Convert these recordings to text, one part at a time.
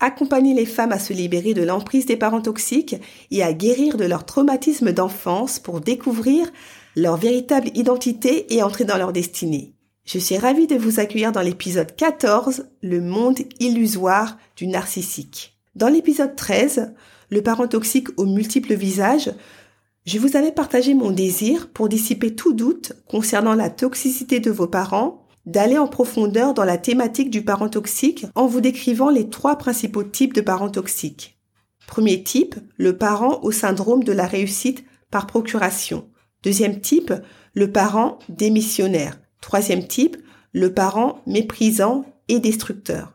Accompagner les femmes à se libérer de l'emprise des parents toxiques et à guérir de leur traumatisme d'enfance pour découvrir leur véritable identité et entrer dans leur destinée. Je suis ravie de vous accueillir dans l'épisode 14, le monde illusoire du narcissique. Dans l'épisode 13, le parent toxique aux multiples visages, je vous avais partagé mon désir pour dissiper tout doute concernant la toxicité de vos parents, d'aller en profondeur dans la thématique du parent toxique en vous décrivant les trois principaux types de parents toxiques. Premier type, le parent au syndrome de la réussite par procuration. Deuxième type, le parent démissionnaire. Troisième type, le parent méprisant et destructeur.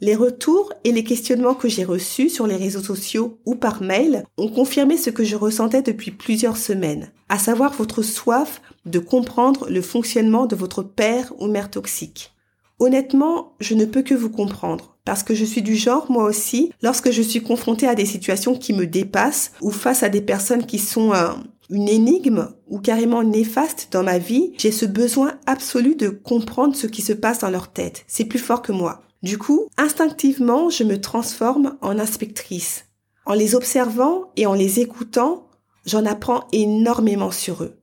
Les retours et les questionnements que j'ai reçus sur les réseaux sociaux ou par mail ont confirmé ce que je ressentais depuis plusieurs semaines, à savoir votre soif de comprendre le fonctionnement de votre père ou mère toxique. Honnêtement, je ne peux que vous comprendre, parce que je suis du genre, moi aussi, lorsque je suis confrontée à des situations qui me dépassent ou face à des personnes qui sont euh, une énigme ou carrément néfaste dans ma vie, j'ai ce besoin absolu de comprendre ce qui se passe dans leur tête. C'est plus fort que moi. Du coup, instinctivement, je me transforme en inspectrice. En les observant et en les écoutant, j'en apprends énormément sur eux.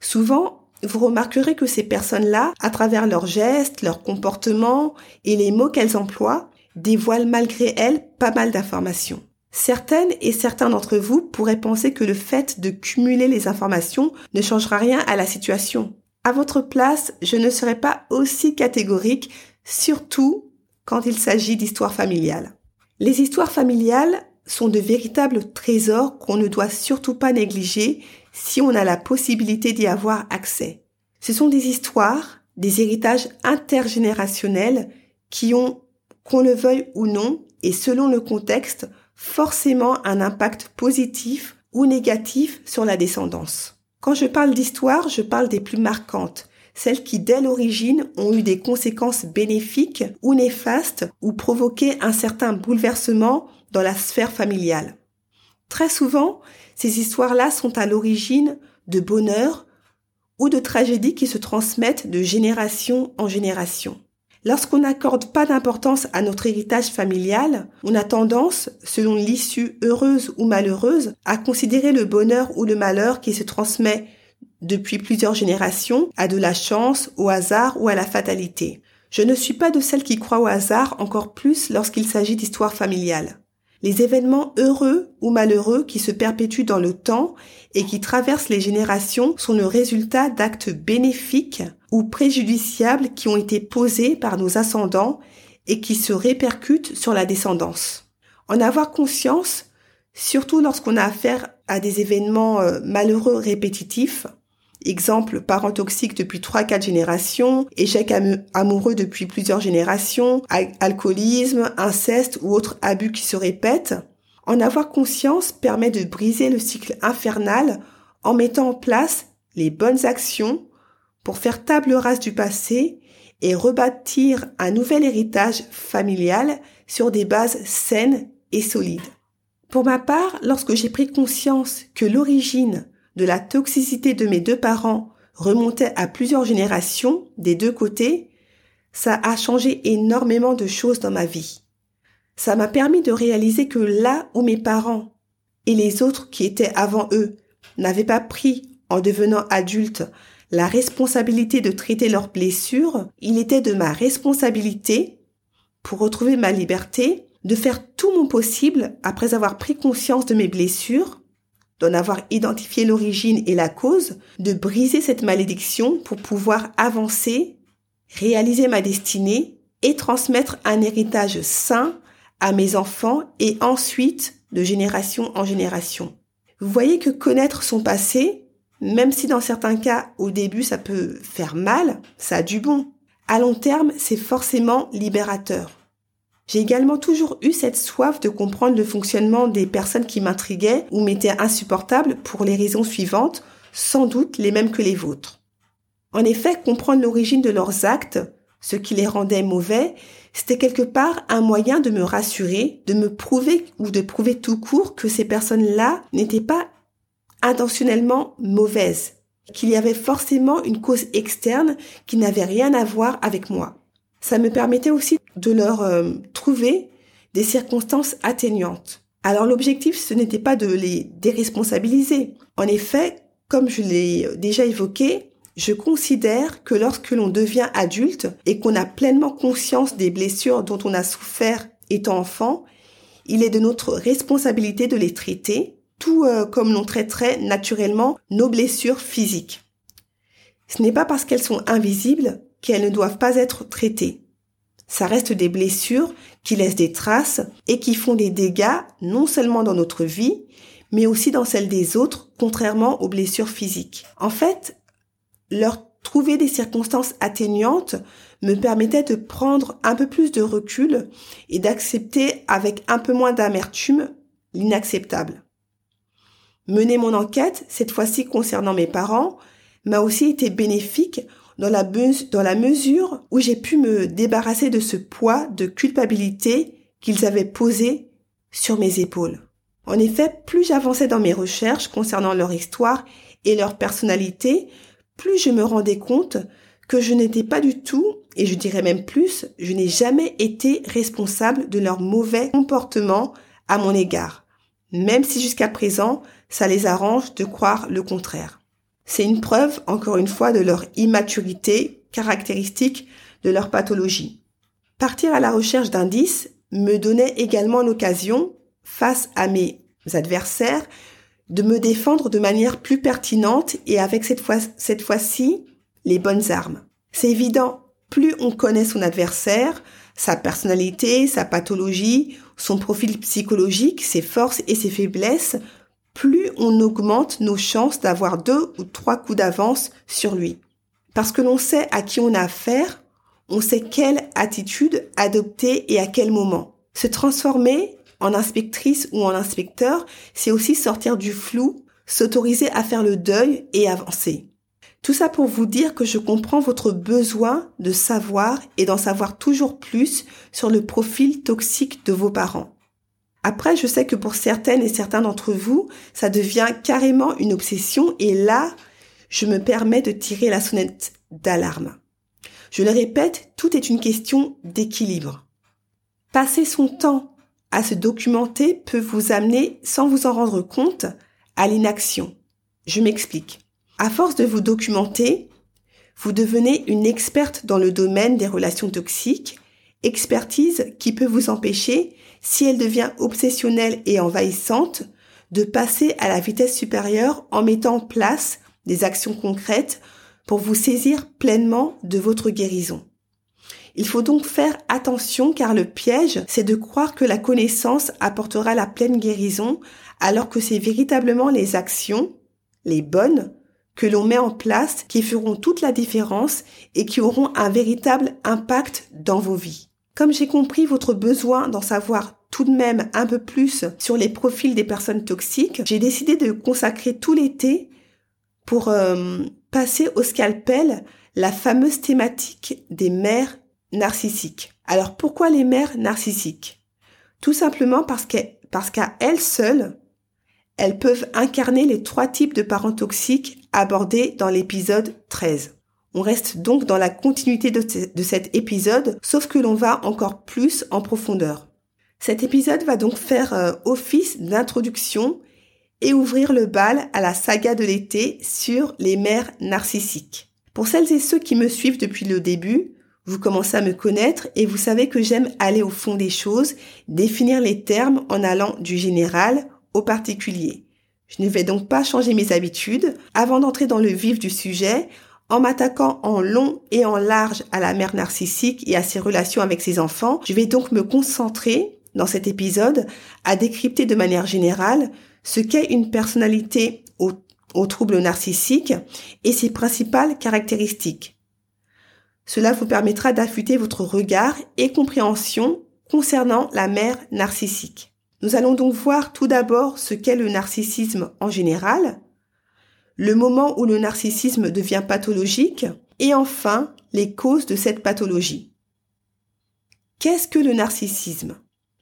Souvent, vous remarquerez que ces personnes-là, à travers leurs gestes, leurs comportements et les mots qu'elles emploient, dévoilent malgré elles pas mal d'informations. Certaines et certains d'entre vous pourraient penser que le fait de cumuler les informations ne changera rien à la situation. À votre place, je ne serais pas aussi catégorique, surtout quand il s'agit d'histoires familiales. Les histoires familiales sont de véritables trésors qu'on ne doit surtout pas négliger si on a la possibilité d'y avoir accès. Ce sont des histoires, des héritages intergénérationnels qui ont, qu'on le veuille ou non, et selon le contexte, forcément un impact positif ou négatif sur la descendance. Quand je parle d'histoire, je parle des plus marquantes, celles qui dès l'origine ont eu des conséquences bénéfiques ou néfastes ou provoqué un certain bouleversement dans la sphère familiale. Très souvent, ces histoires-là sont à l'origine de bonheur ou de tragédies qui se transmettent de génération en génération. Lorsqu'on n'accorde pas d'importance à notre héritage familial, on a tendance, selon l'issue heureuse ou malheureuse, à considérer le bonheur ou le malheur qui se transmet depuis plusieurs générations à de la chance, au hasard ou à la fatalité. Je ne suis pas de celles qui croient au hasard encore plus lorsqu'il s'agit d'histoires familiales. Les événements heureux ou malheureux qui se perpétuent dans le temps et qui traversent les générations sont le résultat d'actes bénéfiques ou préjudiciables qui ont été posés par nos ascendants et qui se répercutent sur la descendance. En avoir conscience, surtout lorsqu'on a affaire à des événements euh, malheureux répétitifs, Exemple, parents toxiques depuis 3-4 générations, échec amoureux depuis plusieurs générations, alcoolisme, inceste ou autres abus qui se répètent. En avoir conscience permet de briser le cycle infernal en mettant en place les bonnes actions pour faire table rase du passé et rebâtir un nouvel héritage familial sur des bases saines et solides. Pour ma part, lorsque j'ai pris conscience que l'origine de la toxicité de mes deux parents remontait à plusieurs générations des deux côtés, ça a changé énormément de choses dans ma vie. Ça m'a permis de réaliser que là où mes parents et les autres qui étaient avant eux n'avaient pas pris, en devenant adultes, la responsabilité de traiter leurs blessures, il était de ma responsabilité, pour retrouver ma liberté, de faire tout mon possible après avoir pris conscience de mes blessures d'en avoir identifié l'origine et la cause, de briser cette malédiction pour pouvoir avancer, réaliser ma destinée et transmettre un héritage sain à mes enfants et ensuite de génération en génération. Vous voyez que connaître son passé, même si dans certains cas au début ça peut faire mal, ça a du bon. À long terme, c'est forcément libérateur. J'ai également toujours eu cette soif de comprendre le fonctionnement des personnes qui m'intriguaient ou m'étaient insupportables pour les raisons suivantes, sans doute les mêmes que les vôtres. En effet, comprendre l'origine de leurs actes, ce qui les rendait mauvais, c'était quelque part un moyen de me rassurer, de me prouver ou de prouver tout court que ces personnes-là n'étaient pas intentionnellement mauvaises, qu'il y avait forcément une cause externe qui n'avait rien à voir avec moi. Ça me permettait aussi de leur euh, trouver des circonstances atténuantes. Alors l'objectif, ce n'était pas de les déresponsabiliser. En effet, comme je l'ai déjà évoqué, je considère que lorsque l'on devient adulte et qu'on a pleinement conscience des blessures dont on a souffert étant enfant, il est de notre responsabilité de les traiter, tout euh, comme l'on traiterait naturellement nos blessures physiques. Ce n'est pas parce qu'elles sont invisibles qu'elles ne doivent pas être traitées. Ça reste des blessures qui laissent des traces et qui font des dégâts non seulement dans notre vie, mais aussi dans celle des autres, contrairement aux blessures physiques. En fait, leur trouver des circonstances atténuantes me permettait de prendre un peu plus de recul et d'accepter avec un peu moins d'amertume l'inacceptable. Mener mon enquête, cette fois-ci concernant mes parents, m'a aussi été bénéfique dans la, mesure où j'ai pu me débarrasser de ce poids de culpabilité qu'ils avaient posé sur mes épaules. En effet, plus j'avançais dans mes recherches concernant leur histoire et leur personnalité, plus je me rendais compte que je n'étais pas du tout, et je dirais même plus, je n'ai jamais été responsable de leur mauvais comportement à mon égard, même si jusqu'à présent, ça les arrange de croire le contraire. C'est une preuve, encore une fois, de leur immaturité caractéristique de leur pathologie. Partir à la recherche d'indices me donnait également l'occasion, face à mes adversaires, de me défendre de manière plus pertinente et avec cette fois, cette fois-ci, les bonnes armes. C'est évident, plus on connaît son adversaire, sa personnalité, sa pathologie, son profil psychologique, ses forces et ses faiblesses, plus on augmente nos chances d'avoir deux ou trois coups d'avance sur lui. Parce que l'on sait à qui on a affaire, on sait quelle attitude adopter et à quel moment. Se transformer en inspectrice ou en inspecteur, c'est aussi sortir du flou, s'autoriser à faire le deuil et avancer. Tout ça pour vous dire que je comprends votre besoin de savoir et d'en savoir toujours plus sur le profil toxique de vos parents. Après, je sais que pour certaines et certains d'entre vous, ça devient carrément une obsession et là, je me permets de tirer la sonnette d'alarme. Je le répète, tout est une question d'équilibre. Passer son temps à se documenter peut vous amener, sans vous en rendre compte, à l'inaction. Je m'explique. À force de vous documenter, vous devenez une experte dans le domaine des relations toxiques, expertise qui peut vous empêcher si elle devient obsessionnelle et envahissante, de passer à la vitesse supérieure en mettant en place des actions concrètes pour vous saisir pleinement de votre guérison. Il faut donc faire attention car le piège, c'est de croire que la connaissance apportera la pleine guérison alors que c'est véritablement les actions, les bonnes, que l'on met en place qui feront toute la différence et qui auront un véritable impact dans vos vies. Comme j'ai compris votre besoin d'en savoir tout de même un peu plus sur les profils des personnes toxiques, j'ai décidé de consacrer tout l'été pour euh, passer au scalpel la fameuse thématique des mères narcissiques. Alors pourquoi les mères narcissiques? Tout simplement parce parce qu'à elles seules, elles peuvent incarner les trois types de parents toxiques abordés dans l'épisode 13. On reste donc dans la continuité de, cet épisode, sauf que l'on va encore plus en profondeur. Cet épisode va donc faire euh, office d'introduction et ouvrir le bal à la saga de l'été sur les mères narcissiques. Pour celles et ceux qui me suivent depuis le début, vous commencez à me connaître et vous savez que j'aime aller au fond des choses, définir les termes en allant du général au particulier. Je ne vais donc pas changer mes habitudes. Avant d'entrer dans le vif du sujet, en m'attaquant en long et en large à la mère narcissique et à ses relations avec ses enfants, je vais donc me concentrer dans cet épisode à décrypter de manière générale ce qu'est une personnalité au, au trouble narcissique et ses principales caractéristiques. Cela vous permettra d'affûter votre regard et compréhension concernant la mère narcissique. Nous allons donc voir tout d'abord ce qu'est le narcissisme en général, le moment où le narcissisme devient pathologique, et enfin les causes de cette pathologie. Qu'est-ce que le narcissisme?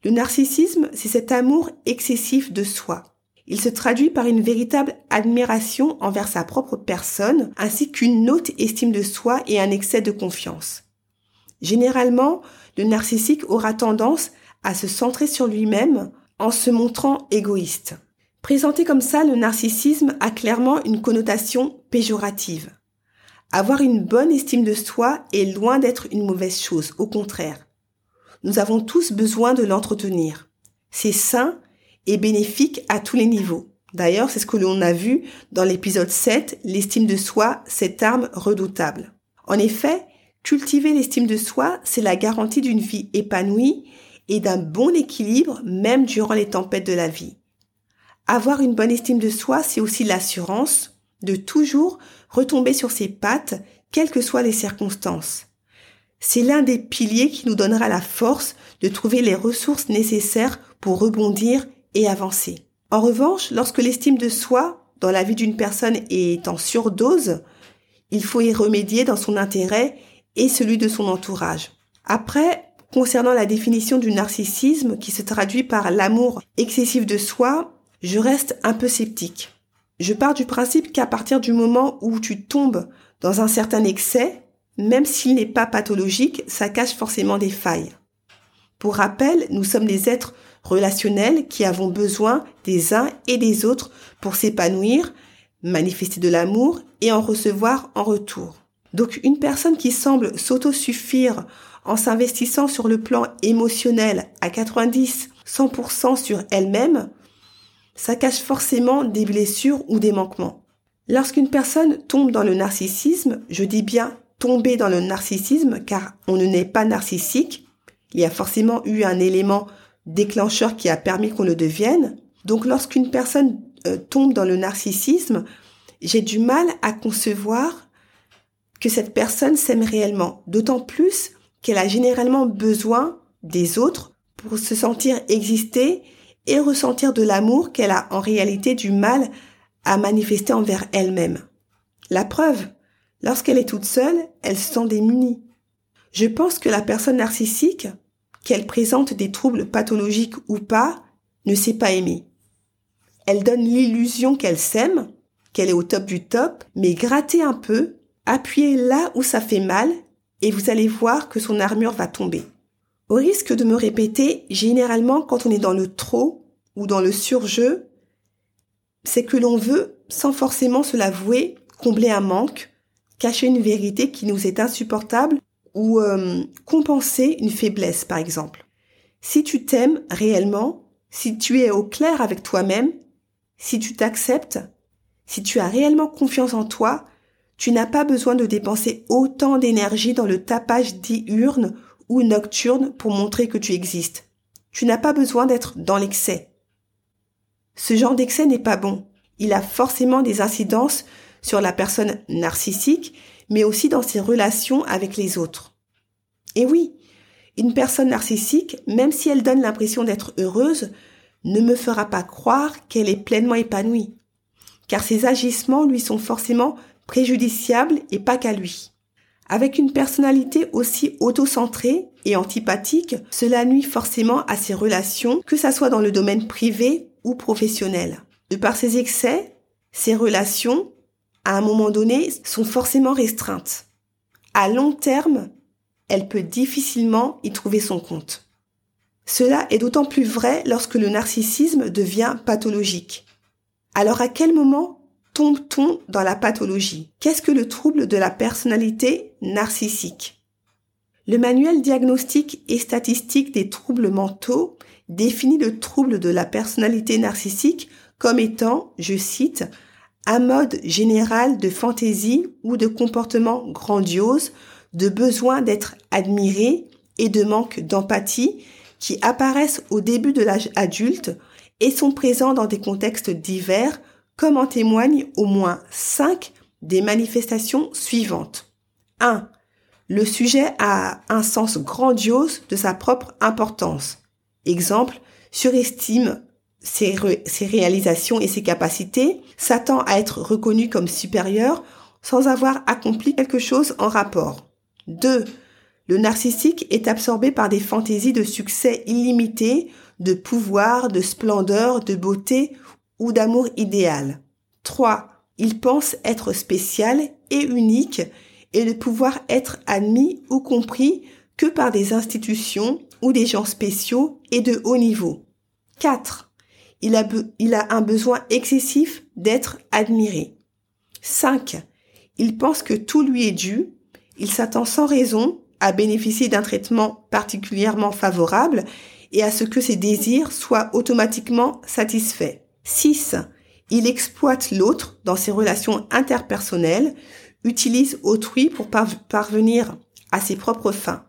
Le narcissisme, c'est cet amour excessif de soi. Il se traduit par une véritable admiration envers sa propre personne, ainsi qu'une haute estime de soi et un excès de confiance. Généralement, le narcissique aura tendance à se centrer sur lui-même en se montrant égoïste. Présenté comme ça, le narcissisme a clairement une connotation péjorative. Avoir une bonne estime de soi est loin d'être une mauvaise chose, au contraire. Nous avons tous besoin de l'entretenir. C'est sain et bénéfique à tous les niveaux. D'ailleurs, c'est ce que l'on a vu dans l'épisode 7, l'estime de soi, cette arme redoutable. En effet, cultiver l'estime de soi, c'est la garantie d'une vie épanouie et d'un bon équilibre même durant les tempêtes de la vie. Avoir une bonne estime de soi, c'est aussi l'assurance de toujours retomber sur ses pattes, quelles que soient les circonstances. C'est l'un des piliers qui nous donnera la force de trouver les ressources nécessaires pour rebondir et avancer. En revanche, lorsque l'estime de soi dans la vie d'une personne est en surdose, il faut y remédier dans son intérêt et celui de son entourage. Après, concernant la définition du narcissisme qui se traduit par l'amour excessif de soi, je reste un peu sceptique. Je pars du principe qu'à partir du moment où tu tombes dans un certain excès, même s'il n'est pas pathologique, ça cache forcément des failles. Pour rappel, nous sommes des êtres relationnels qui avons besoin des uns et des autres pour s'épanouir, manifester de l'amour et en recevoir en retour. Donc une personne qui semble s'autosuffire en s'investissant sur le plan émotionnel à 90-100% sur elle-même ça cache forcément des blessures ou des manquements. Lorsqu'une personne tombe dans le narcissisme, je dis bien tomber dans le narcissisme car on ne naît pas narcissique, il y a forcément eu un élément déclencheur qui a permis qu'on le devienne. Donc lorsqu'une personne euh, tombe dans le narcissisme, j'ai du mal à concevoir que cette personne s'aime réellement, d'autant plus qu'elle a généralement besoin des autres pour se sentir exister et ressentir de l'amour qu'elle a en réalité du mal à manifester envers elle-même. La preuve, lorsqu'elle est toute seule, elle se sent démunie. Je pense que la personne narcissique, qu'elle présente des troubles pathologiques ou pas, ne sait pas aimer. Elle donne l'illusion qu'elle s'aime, qu'elle est au top du top, mais grattez un peu, appuyez là où ça fait mal, et vous allez voir que son armure va tomber. Au risque de me répéter, généralement quand on est dans le trop ou dans le surjeu, c'est que l'on veut, sans forcément se l'avouer, combler un manque, cacher une vérité qui nous est insupportable ou euh, compenser une faiblesse par exemple. Si tu t'aimes réellement, si tu es au clair avec toi-même, si tu t'acceptes, si tu as réellement confiance en toi, tu n'as pas besoin de dépenser autant d'énergie dans le tapage diurne ou nocturne pour montrer que tu existes. Tu n'as pas besoin d'être dans l'excès. Ce genre d'excès n'est pas bon. Il a forcément des incidences sur la personne narcissique, mais aussi dans ses relations avec les autres. Et oui, une personne narcissique, même si elle donne l'impression d'être heureuse, ne me fera pas croire qu'elle est pleinement épanouie, car ses agissements lui sont forcément préjudiciables et pas qu'à lui. Avec une personnalité aussi autocentrée et antipathique, cela nuit forcément à ses relations, que ça soit dans le domaine privé ou professionnel. De par ses excès, ses relations, à un moment donné, sont forcément restreintes. À long terme, elle peut difficilement y trouver son compte. Cela est d'autant plus vrai lorsque le narcissisme devient pathologique. Alors à quel moment tombe-t-on dans la pathologie? Qu'est-ce que le trouble de la personnalité narcissique? Le manuel diagnostique et statistique des troubles mentaux définit le trouble de la personnalité narcissique comme étant, je cite, un mode général de fantaisie ou de comportement grandiose, de besoin d'être admiré et de manque d'empathie qui apparaissent au début de l'âge adulte et sont présents dans des contextes divers comme en témoignent au moins cinq des manifestations suivantes. 1. Le sujet a un sens grandiose de sa propre importance. Exemple, surestime ses, réalisations et ses capacités, s'attend à être reconnu comme supérieur sans avoir accompli quelque chose en rapport. 2. Le narcissique est absorbé par des fantaisies de succès illimité, de pouvoir, de splendeur, de beauté ou d'amour idéal. 3. Il pense être spécial et unique et de pouvoir être admis ou compris que par des institutions ou des gens spéciaux et de haut niveau. 4. Il a, un besoin excessif d'être admiré. 5. Il pense que tout lui est dû. Il s'attend sans raison à bénéficier d'un traitement particulièrement favorable et à ce que ses désirs soient automatiquement satisfaits. 6. Il exploite l'autre dans ses relations interpersonnelles, utilise autrui pour parvenir à ses propres fins.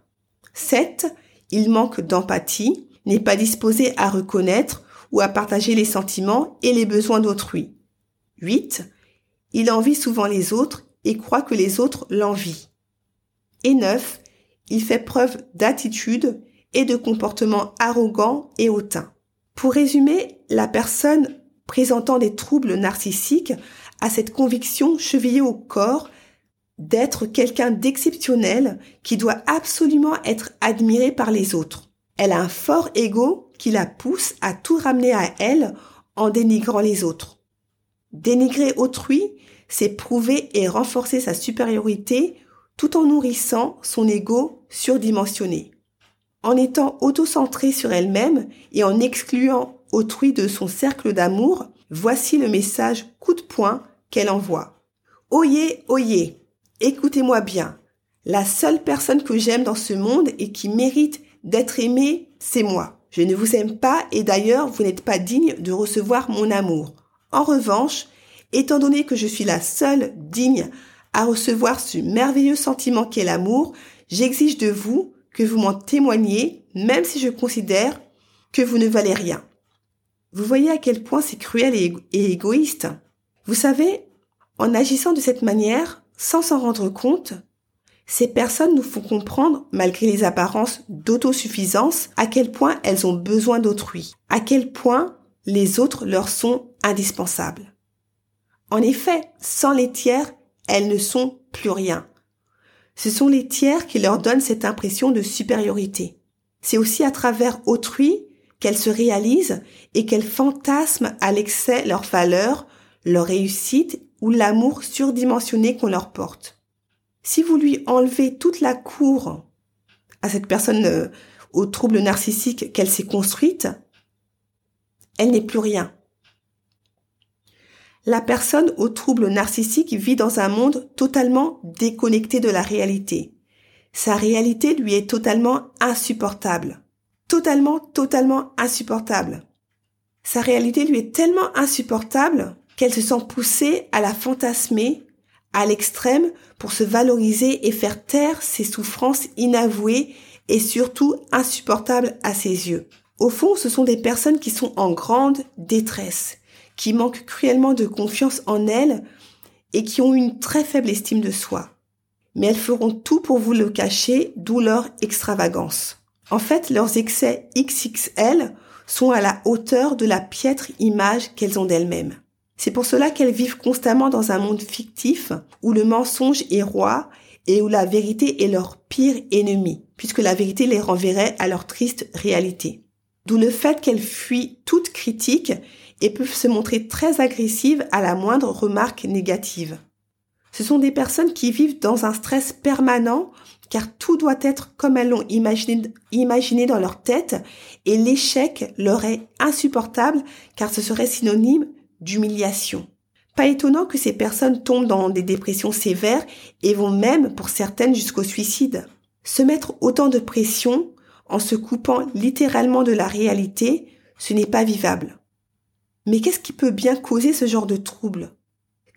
7. Il manque d'empathie, n'est pas disposé à reconnaître ou à partager les sentiments et les besoins d'autrui. 8. Il envie souvent les autres et croit que les autres l'envient. Et 9. Il fait preuve d'attitude et de comportement arrogant et hautain. Pour résumer, la personne présentant des troubles narcissiques a cette conviction chevillée au corps d'être quelqu'un d'exceptionnel qui doit absolument être admiré par les autres. Elle a un fort ego qui la pousse à tout ramener à elle en dénigrant les autres. Dénigrer autrui, c'est prouver et renforcer sa supériorité tout en nourrissant son ego surdimensionné. En étant auto-centrée sur elle-même et en excluant autrui de son cercle d'amour, voici le message coup de poing qu'elle envoie. Oyez, oyez, écoutez-moi bien. La seule personne que j'aime dans ce monde et qui mérite d'être aimée, c'est moi. Je ne vous aime pas et d'ailleurs vous n'êtes pas digne de recevoir mon amour. En revanche, étant donné que je suis la seule digne à recevoir ce merveilleux sentiment qu'est l'amour, j'exige de vous que vous m'en témoigniez, même si je considère que vous ne valez rien. Vous voyez à quel point c'est cruel et, égoïste. Vous savez, en agissant de cette manière, sans s'en rendre compte, ces personnes nous font comprendre, malgré les apparences d'autosuffisance, à quel point elles ont besoin d'autrui, à quel point les autres leur sont indispensables. En effet, sans les tiers, elles ne sont plus rien. Ce sont les tiers qui leur donnent cette impression de supériorité. C'est aussi à travers autrui qu'elles se réalisent et qu'elles fantasment à l'excès leur valeur, leur réussite ou l'amour surdimensionné qu'on leur porte. Si vous lui enlevez toute la cour à cette personne euh, au trouble narcissique qu'elle s'est construite, elle n'est plus rien. La personne au trouble narcissique vit dans un monde totalement déconnecté de la réalité. Sa réalité lui est totalement insupportable. Totalement, totalement insupportable. Sa réalité lui est tellement insupportable qu'elle se sent poussée à la fantasmer à l'extrême pour se valoriser et faire taire ses souffrances inavouées et surtout insupportables à ses yeux. Au fond, ce sont des personnes qui sont en grande détresse, qui manquent cruellement de confiance en elles et qui ont une très faible estime de soi. Mais elles feront tout pour vous le cacher, d'où leur extravagance. En fait, leurs excès XXL sont à la hauteur de la piètre image qu'elles ont d'elles-mêmes. C'est pour cela qu'elles vivent constamment dans un monde fictif où le mensonge est roi et où la vérité est leur pire ennemi, puisque la vérité les renverrait à leur triste réalité. D'où le fait qu'elles fuient toute critique et peuvent se montrer très agressives à la moindre remarque négative. Ce sont des personnes qui vivent dans un stress permanent car tout doit être comme elles l'ont imaginé, dans leur tête et l'échec leur est insupportable car ce serait synonyme d'humiliation. Pas étonnant que ces personnes tombent dans des dépressions sévères et vont même pour certaines jusqu'au suicide. Se mettre autant de pression en se coupant littéralement de la réalité, ce n'est pas vivable. Mais qu'est-ce qui peut bien causer ce genre de trouble?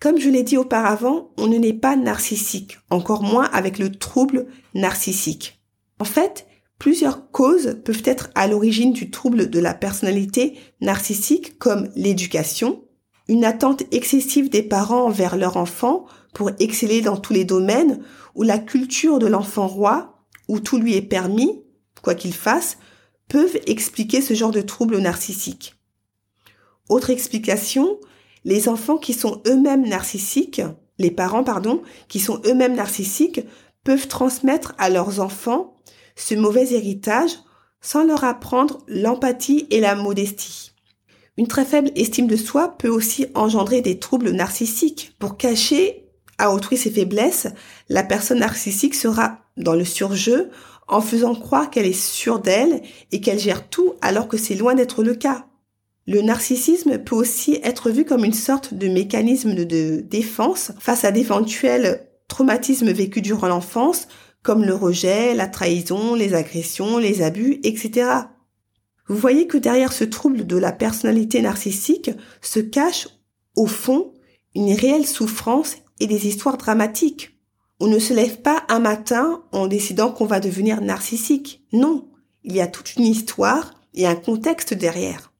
Comme je l'ai dit auparavant, on ne n'est pas narcissique, encore moins avec le trouble narcissique. En fait, plusieurs causes peuvent être à l'origine du trouble de la personnalité narcissique comme l'éducation, une attente excessive des parents envers leur enfant pour exceller dans tous les domaines, ou la culture de l'enfant roi, où tout lui est permis, quoi qu'il fasse, peuvent expliquer ce genre de troubles narcissiques. Autre explication, les enfants qui sont eux-mêmes narcissiques, les parents, pardon, qui sont eux-mêmes narcissiques, peuvent transmettre à leurs enfants ce mauvais héritage sans leur apprendre l'empathie et la modestie. Une très faible estime de soi peut aussi engendrer des troubles narcissiques. Pour cacher à autrui ses faiblesses, la personne narcissique sera dans le surjeu en faisant croire qu'elle est sûre d'elle et qu'elle gère tout alors que c'est loin d'être le cas. Le narcissisme peut aussi être vu comme une sorte de mécanisme de défense face à d'éventuels traumatismes vécus durant l'enfance, comme le rejet, la trahison, les agressions, les abus, etc. Vous voyez que derrière ce trouble de la personnalité narcissique se cache, au fond, une réelle souffrance et des histoires dramatiques. On ne se lève pas un matin en décidant qu'on va devenir narcissique. Non, il y a toute une histoire et un contexte derrière.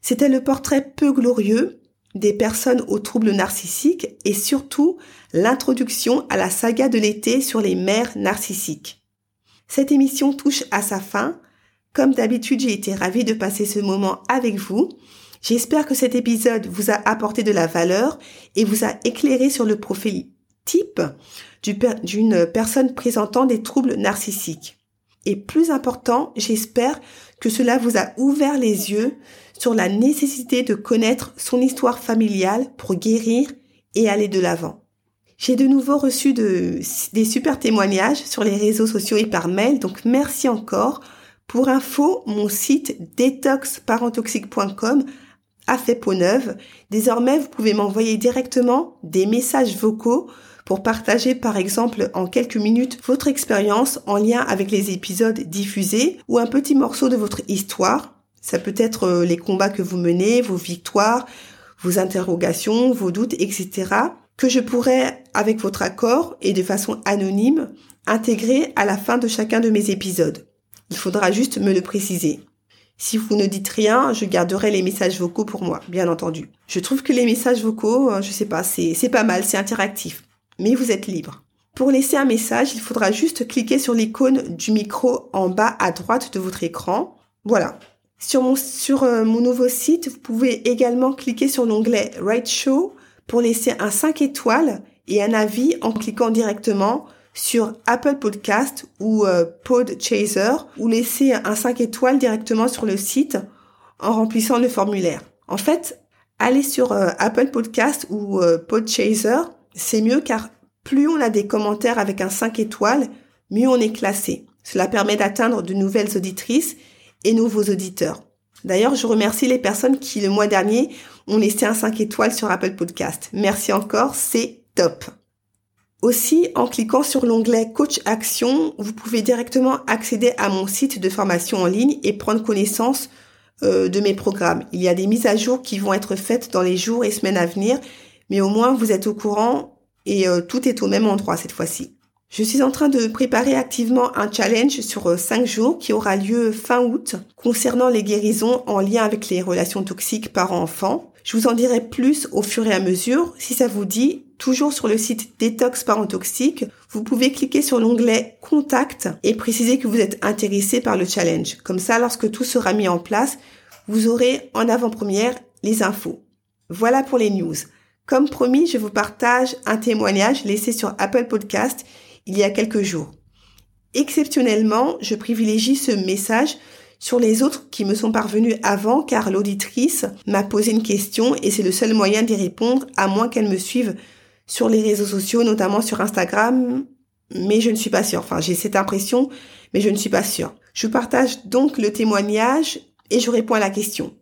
C'était le portrait peu glorieux des personnes aux troubles narcissiques et surtout l'introduction à la saga de l'été sur les mères narcissiques. Cette émission touche à sa fin. Comme d'habitude, j'ai été ravie de passer ce moment avec vous. J'espère que cet épisode vous a apporté de la valeur et vous a éclairé sur le profil type d'une personne présentant des troubles narcissiques. Et plus important, j'espère que cela vous a ouvert les yeux sur la nécessité de connaître son histoire familiale pour guérir et aller de l'avant. J'ai de nouveau reçu de, des super témoignages sur les réseaux sociaux et par mail, donc merci encore. Pour info, mon site detoxparentoxique.com a fait peau neuve. Désormais, vous pouvez m'envoyer directement des messages vocaux pour partager par exemple en quelques minutes votre expérience en lien avec les épisodes diffusés ou un petit morceau de votre histoire ça peut être euh, les combats que vous menez, vos victoires, vos interrogations, vos doutes, etc. que je pourrais, avec votre accord et de façon anonyme, intégrer à la fin de chacun de mes épisodes. Il faudra juste me le préciser. Si vous ne dites rien, je garderai les messages vocaux pour moi, bien entendu. Je trouve que les messages vocaux, euh, je sais pas, c'est, pas mal, c'est interactif. Mais vous êtes libre. Pour laisser un message, il faudra juste cliquer sur l'icône du micro en bas à droite de votre écran. Voilà. Sur mon, sur euh, mon nouveau site, vous pouvez également cliquer sur l'onglet Write Show pour laisser un 5 étoiles et un avis en cliquant directement sur Apple Podcast ou euh, Podchaser ou laisser un 5 étoiles directement sur le site en remplissant le formulaire. En fait, aller sur euh, Apple Podcast ou Podchaser, c'est mieux car plus on a des commentaires avec un 5 étoiles, mieux on est classé. Cela permet d'atteindre de nouvelles auditrices et nouveaux auditeurs. D'ailleurs, je remercie les personnes qui, le mois dernier, ont laissé un 5 étoiles sur Apple Podcast. Merci encore, c'est top. Aussi, en cliquant sur l'onglet Coach Action, vous pouvez directement accéder à mon site de formation en ligne et prendre connaissance euh, de mes programmes. Il y a des mises à jour qui vont être faites dans les jours et semaines à venir, mais au moins vous êtes au courant et euh, tout est au même endroit cette fois-ci. Je suis en train de préparer activement un challenge sur 5 euh, jours qui aura lieu fin août concernant les guérisons en lien avec les relations toxiques parents-enfants. Je vous en dirai plus au fur et à mesure. Si ça vous dit, toujours sur le site Détox Parents Toxiques, vous pouvez cliquer sur l'onglet Contact et préciser que vous êtes intéressé par le challenge. Comme ça, lorsque tout sera mis en place, vous aurez en avant-première les infos. Voilà pour les news. Comme promis, je vous partage un témoignage laissé sur Apple Podcast il y a quelques jours. Exceptionnellement, je privilégie ce message sur les autres qui me sont parvenus avant car l'auditrice m'a posé une question et c'est le seul moyen d'y répondre à moins qu'elle me suive sur les réseaux sociaux, notamment sur Instagram, mais je ne suis pas sûre. Enfin, j'ai cette impression, mais je ne suis pas sûre. Je partage donc le témoignage et je réponds à la question.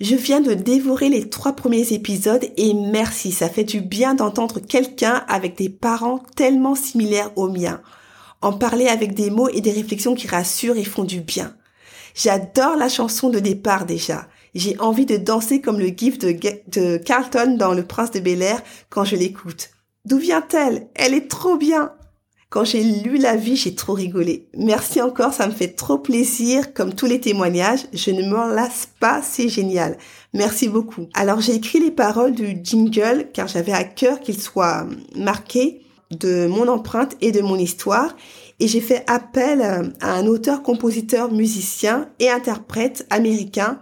Je viens de dévorer les trois premiers épisodes et merci, ça fait du bien d'entendre quelqu'un avec des parents tellement similaires aux miens. En parler avec des mots et des réflexions qui rassurent et font du bien. J'adore la chanson de départ déjà. J'ai envie de danser comme le gif de, Carlton dans Le Prince de Bel Air quand je l'écoute. D'où vient-elle? Elle est trop bien Quand j'ai lu la vie, j'ai trop rigolé. Merci encore, ça me fait trop plaisir. Comme tous les témoignages, je ne m'en lasse pas, c'est génial. Merci beaucoup. Alors j'ai écrit les paroles du jingle car j'avais à cœur qu'il soit marqué de mon empreinte et de mon histoire. Et j'ai fait appel à un auteur, compositeur, musicien et interprète américain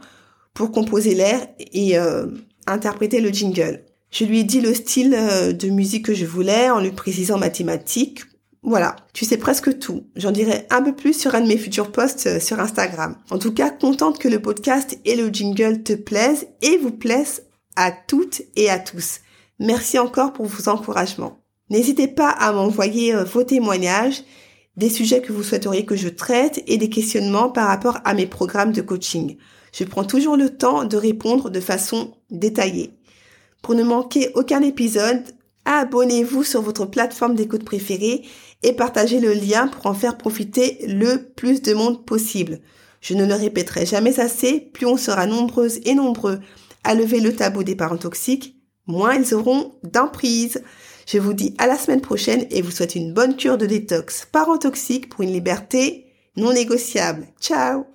pour composer l'air et euh, interpréter le jingle. Je lui ai dit le style euh, de musique que je voulais en lui précisant mathématiques voilà, tu sais presque tout. J'en dirai un peu plus sur un de mes futurs posts euh, sur Instagram. En tout cas, contente que le podcast et le jingle te plaisent et vous plaisent à toutes et à tous. Merci encore pour vos encouragements. N'hésitez pas à m'envoyer euh, vos témoignages, des sujets que vous souhaiteriez que je traite et des questionnements par rapport à mes programmes de coaching. Je prends toujours le temps de répondre de façon détaillée. Pour ne manquer aucun épisode, abonnez-vous sur votre plateforme d'écoute préférée et partagez le lien pour en faire profiter le plus de monde possible. Je ne le répéterai jamais assez, plus on sera nombreuses et nombreux à lever le tabou des parents toxiques, moins ils auront d'emprise. Je vous dis à la semaine prochaine et vous souhaite une bonne cure de détox. Parents toxiques pour une liberté non négociable. Ciao